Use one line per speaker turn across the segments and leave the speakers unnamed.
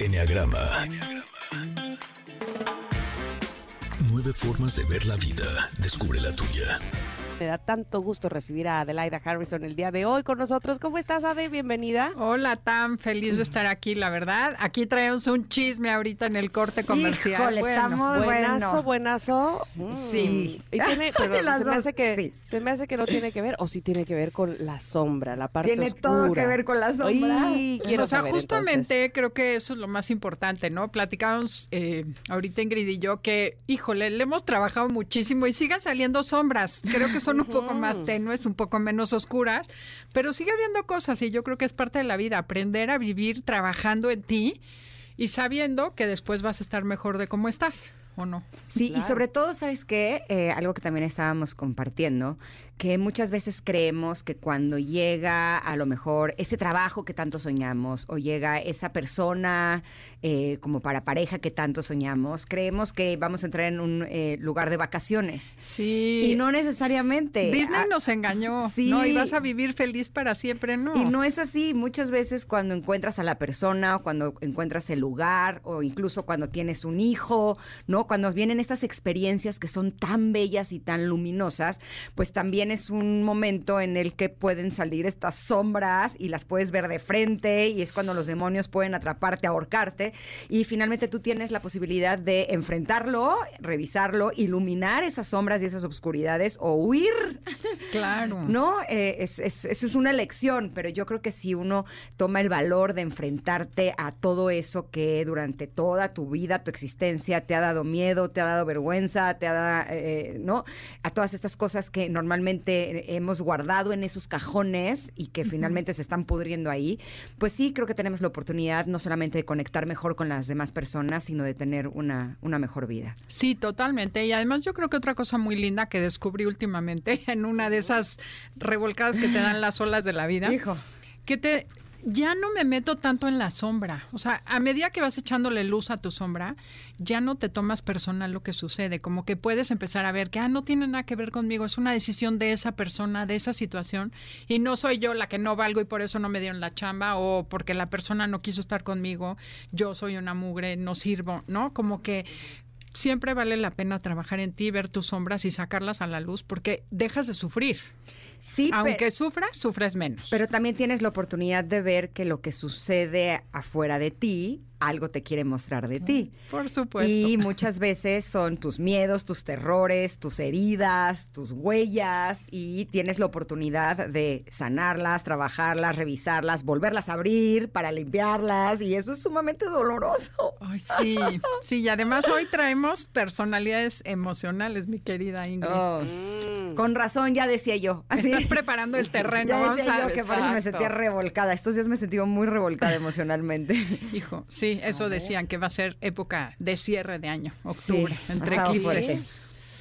Enneagrama. Nueve formas de ver la vida. Descubre la tuya.
Me da tanto gusto recibir a Adelaida Harrison el día de hoy con nosotros. ¿Cómo estás, Ade? Bienvenida.
Hola, tan feliz de estar aquí, la verdad. Aquí traemos un chisme ahorita en el corte comercial.
Híjole,
Bueno,
estamos
Buenazo,
bueno.
buenazo.
Sí.
Mm. Y tiene, pero se, me hace que,
sí.
se me hace que no tiene que ver, o sí tiene que ver con la sombra, la parte
Tiene
oscura.
todo que ver con la sombra.
Ay, quiero
o sea,
saber,
justamente
entonces.
creo que eso es lo más importante, ¿no? Platicábamos eh, ahorita Ingrid y yo que, híjole, le hemos trabajado muchísimo y sigan saliendo sombras. Creo que son un poco más tenues, un poco menos oscuras, pero sigue habiendo cosas y yo creo que es parte de la vida, aprender a vivir trabajando en ti y sabiendo que después vas a estar mejor de cómo estás, ¿o no?
Sí,
Claro.
y sobre todo, ¿sabes qué? Eh, algo que también estábamos compartiendo, que muchas veces creemos que cuando llega a lo mejor ese trabajo que tanto soñamos o llega esa persona eh, como para pareja que tanto soñamos, creemos que vamos a entrar en un eh, lugar de vacaciones.
Sí.
Y no necesariamente.
Disney
Ah,
nos engañó,
sí.
¿no? Y vas a vivir feliz para siempre, ¿no?
Y no es así. Muchas veces cuando encuentras a la persona o cuando encuentras el lugar o incluso cuando tienes un hijo, ¿no? Cuando vienen estas experiencias que son tan bellas y tan luminosas, pues también es un momento en el que pueden salir estas sombras y las puedes ver de frente y es cuando los demonios pueden atraparte, ahorcarte y finalmente tú tienes la posibilidad de enfrentarlo, revisarlo, iluminar esas sombras y esas obscuridades o huir
Claro.
no, eh, es, es, eso es una elección, pero yo creo que si uno toma el valor de enfrentarte a todo eso que durante toda tu vida, tu existencia, te ha dado miedo, te ha dado vergüenza, te ha dado, eh, ¿no? A todas estas cosas que normalmente hemos guardado en esos cajones y que finalmente se están pudriendo ahí, pues sí, creo que tenemos la oportunidad no solamente de conectar mejor con las demás personas, sino de tener una, una mejor vida.
Sí, totalmente. Y además yo creo que otra cosa muy linda que descubrí últimamente en una de esas revolcadas que te dan las olas de la vida,
Hijo.
que te ya no me meto tanto en la sombra. O sea, a medida que vas echándole luz a tu sombra, ya no te tomas personal lo que sucede. Como que puedes empezar a ver que, ah, no tiene nada que ver conmigo, es una decisión de esa persona, de esa situación, y no soy yo la que no valgo y por eso no me dieron la chamba, o porque la persona no quiso estar conmigo, yo soy una mugre, no sirvo, ¿no? Como que siempre vale la pena trabajar en ti, ver tus sombras y sacarlas a la luz, porque dejas de sufrir.
Sí,
Aunque sufras, sufres menos.
Pero también tienes la oportunidad de ver que lo que sucede afuera de ti, algo te quiere mostrar de ti.
Por supuesto.
Y muchas veces son tus miedos, tus terrores, tus heridas, tus huellas y tienes la oportunidad de sanarlas, trabajarlas, revisarlas, volverlas a abrir para limpiarlas y eso es sumamente doloroso.
Ay, sí, sí, y además hoy traemos personalidades emocionales, mi querida Ingrid.
Oh,
Mm.
Con razón, ya decía yo. Así.
Estás preparando el terreno,
Ya decía
a
yo que por eso me sentía revolcada. Estos días me he sentido muy revolcada emocionalmente.
Hijo, sí, eso decían que va a ser época de cierre de año, octubre, entre eclipses.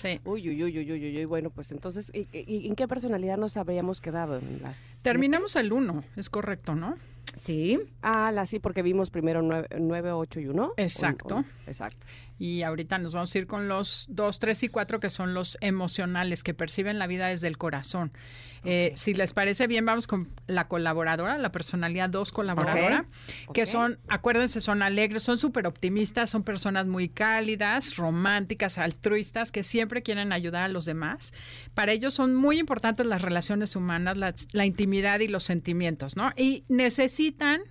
Sí.
Uy, uy, uy, uy, uy, uy. Bueno, pues entonces, ¿y, y- en qué personalidad nos habríamos quedado? ¿En las
Terminamos el 1, es correcto, ¿no?
Sí.
Ah, la sí, porque vimos primero 9, 8 y 1.
Exacto.
exacto.
Y ahorita nos vamos a ir con los 2, 3 y 4, que son los emocionales, que perciben la vida desde el corazón. Eh, si les parece bien, vamos con la colaboradora, la personalidad 2 colaboradora, que son, acuérdense, son alegres, son súper optimistas, son personas muy cálidas, románticas, altruistas, que siempre quieren ayudar a los demás. Para ellos son muy importantes las relaciones humanas, la, la intimidad y los sentimientos, ¿no? Y necesitan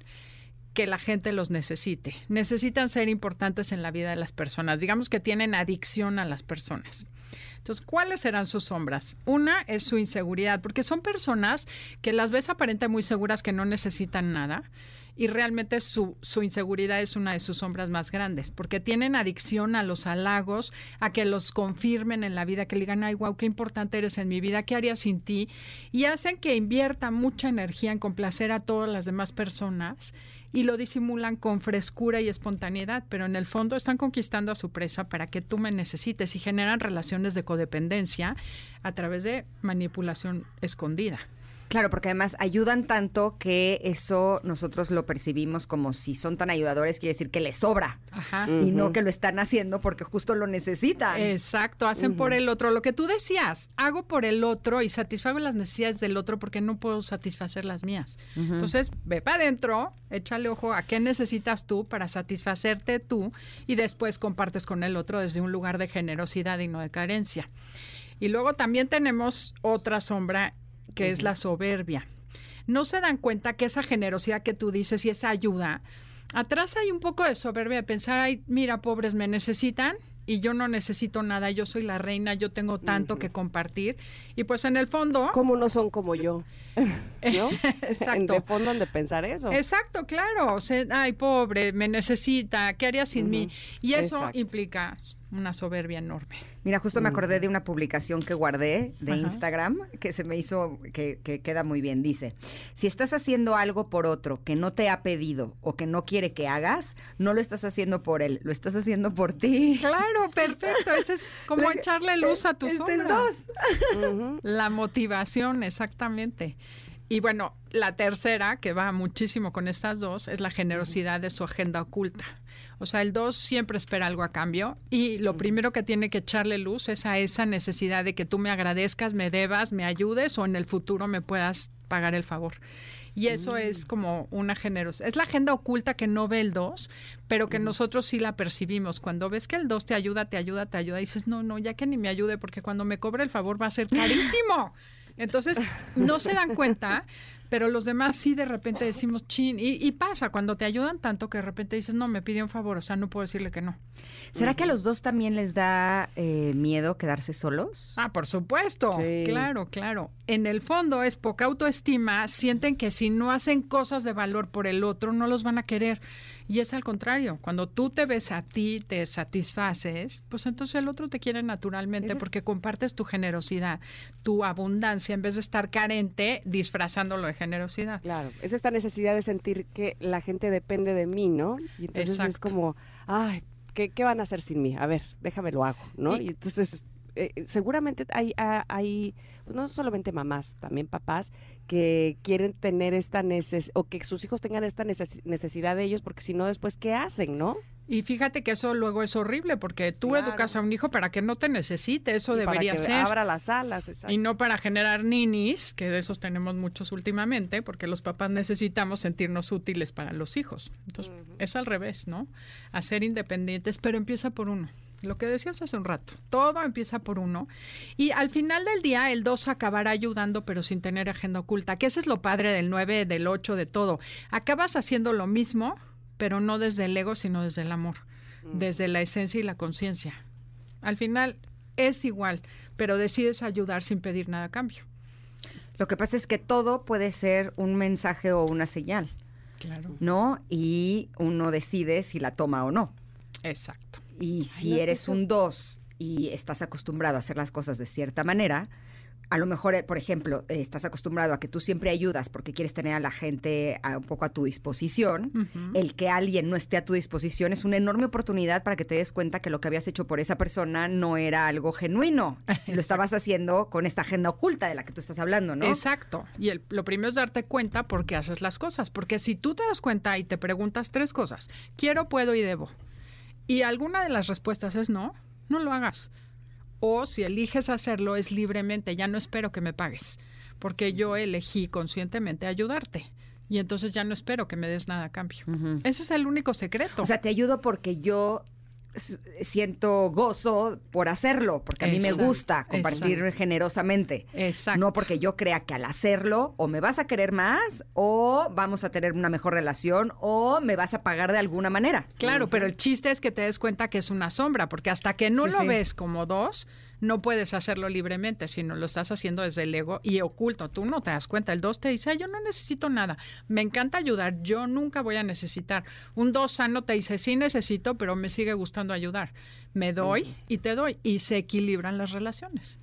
que la gente los necesite. Necesitan ser importantes en la vida de las personas. Digamos que tienen adicción a las personas. Entonces, ¿cuáles serán sus sombras? Una es su inseguridad, porque son personas que las ves aparentemente muy seguras que no necesitan nada y realmente su, su inseguridad es una de sus sombras más grandes, porque tienen adicción a los halagos, a que los confirmen en la vida, que le digan, ay, wow, qué importante eres en mi vida, ¿qué haría sin ti? Y hacen que invierta mucha energía en complacer a todas las demás personas y lo disimulan con frescura y espontaneidad, pero en el fondo están conquistando a su presa para que tú me necesites y generan relaciones de codependencia a través de manipulación escondida.
Claro, porque además ayudan tanto que eso nosotros lo percibimos como si son tan ayudadores, quiere decir que les sobra.
Ajá.
Y no que lo están haciendo porque justo lo necesitan.
Exacto, hacen por el otro. Lo que tú decías, hago por el otro y satisfago las necesidades del otro porque no puedo satisfacer las mías. Entonces, ve para adentro, échale ojo a qué necesitas tú para satisfacerte tú y después compartes con el otro desde un lugar de generosidad y no de carencia. Y luego también tenemos otra sombra que es la soberbia. No se dan cuenta que esa generosidad que tú dices y esa ayuda, atrás hay un poco de soberbia de pensar, ay, mira, pobres, me necesitan y yo no necesito nada, yo soy la reina, yo tengo tanto que compartir. Y pues en el fondo...
¿Cómo no son como yo? ¿No?
Exacto.
De fondo han de pensar eso.
Exacto, claro. O sea, ay, pobre, me necesita, ¿qué haría sin mí? Y eso
Exacto.
implica una soberbia enorme.
Mira, justo me acordé de una publicación que guardé de
Ajá.
Instagram que se me hizo, que, que queda muy bien. Dice, si estás haciendo algo por otro que no te ha pedido o que no quiere que hagas, no lo estás haciendo por él, lo estás haciendo por ti.
Claro, perfecto. Ese es como echarle luz a tu
Este es
sombra.
dos.
La motivación, exactamente. Y bueno, la tercera, que va muchísimo con estas dos, es la generosidad de su agenda oculta. O sea, el dos siempre espera algo a cambio y lo primero que tiene que echarle luz es a esa necesidad de que tú me agradezcas, me debas, me ayudes o en el futuro me puedas pagar el favor. Y eso es como una generosidad. Es la agenda oculta que no ve el 2, pero que nosotros sí la percibimos. Cuando ves que el 2 te ayuda, te ayuda, te ayuda, dices, no, no, ya que ni me ayude, porque cuando me cobre el favor va a ser carísimo. Entonces, no se dan cuenta, pero los demás sí de repente decimos, chin, y, y pasa cuando te ayudan tanto que de repente dices, no, me pidió un favor, o sea, no puedo decirle que no.
¿Será que a los dos también les da eh, miedo quedarse solos?
Ah, por supuesto.
Sí.
Claro, claro. En el fondo es poca autoestima, sienten que si no hacen cosas de valor por el otro, no los van a querer. Y es al contrario, cuando tú te ves a ti, te satisfaces, pues entonces el otro te quiere naturalmente porque compartes tu generosidad, tu abundancia, en vez de estar carente disfrazándolo de generosidad.
Claro, es esta necesidad de sentir que la gente depende de mí, ¿no? Y entonces es como, ay, ¿qué, qué van a hacer sin mí? A ver, déjame lo hago, ¿no?
Y-
Y, entonces, eh, seguramente hay, ha- hay pues no solamente mamás, también papás, que quieren tener esta necesidad, o que sus hijos tengan esta neces- necesidad de ellos, porque si no, después, ¿qué hacen, no?
Y fíjate que eso luego es horrible porque tú
Claro.
educas a un hijo para que no te necesite, eso
Y para
debería
que
ser.
abra las alas, exacto.
Y no para generar ninis, que de esos tenemos muchos últimamente, porque los papás necesitamos sentirnos útiles para los hijos. Entonces, es al revés, ¿no? A ser independientes, pero empieza por uno. Lo que decías hace un rato, todo empieza por uno. Y al final del día, el 2 acabará ayudando, pero sin tener agenda oculta, que ese es lo padre del 9, del 8, de todo. Acabas haciendo lo mismo, pero no desde el ego, sino desde el amor, desde la esencia y la conciencia. Al final es igual, pero decides ayudar sin pedir nada a cambio.
Lo que pasa es que todo puede ser un mensaje o una señal,
Claro.
¿no? Y uno decide si la toma o no.
Exacto.
Y si
no,
eres un 2 y estás acostumbrado a hacer las cosas de cierta manera, a lo mejor, eh, por ejemplo, eh, estás acostumbrado a que tú siempre ayudas porque quieres tener a la gente a- un poco a tu disposición. El que alguien no esté a tu disposición es una enorme oportunidad para que te des cuenta que lo que habías hecho por esa persona no era algo genuino. Lo estabas haciendo con esta agenda oculta de la que tú estás hablando, ¿no?
Exacto. Y el- lo primero es darte cuenta por qué haces las cosas. Porque si tú te das cuenta y te preguntas tres cosas, quiero, puedo y debo, y alguna de las respuestas es no, no lo hagas. O si eliges hacerlo es libremente, ya no espero que me pagues, porque yo elegí conscientemente ayudarte. Y entonces ya no espero que me des nada a cambio. Ese es el único secreto.
O sea, te ayudo porque yo siento gozo por hacerlo, porque a mí me gusta compartir
exacto.
generosamente.
Exacto.
No porque yo crea que al hacerlo o me vas a querer más o vamos a tener una mejor relación o me vas a pagar de alguna manera.
Claro, pero el chiste es que te des cuenta que es una sombra, porque hasta que no
Sí,
lo
sí.
ves como dos, no puedes hacerlo libremente, sino lo estás haciendo desde el ego y oculto. Tú no te das cuenta. El dos te dice, "Ay, yo no necesito nada. Me encanta ayudar. Yo nunca voy a necesitar. Un dos sano te dice, sí necesito, pero me sigue gustando ayudar. Me doy y te doy. Y se equilibran las relaciones.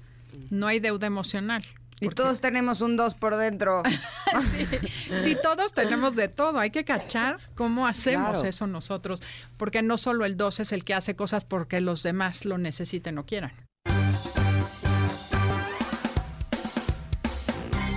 No hay deuda emocional.
Y todos tenemos un dos por dentro.
Sí, todos tenemos de todo. Hay que cachar cómo hacemos
Claro.
eso nosotros. Porque no solo el 2 es el que hace cosas porque los demás lo necesiten o quieran.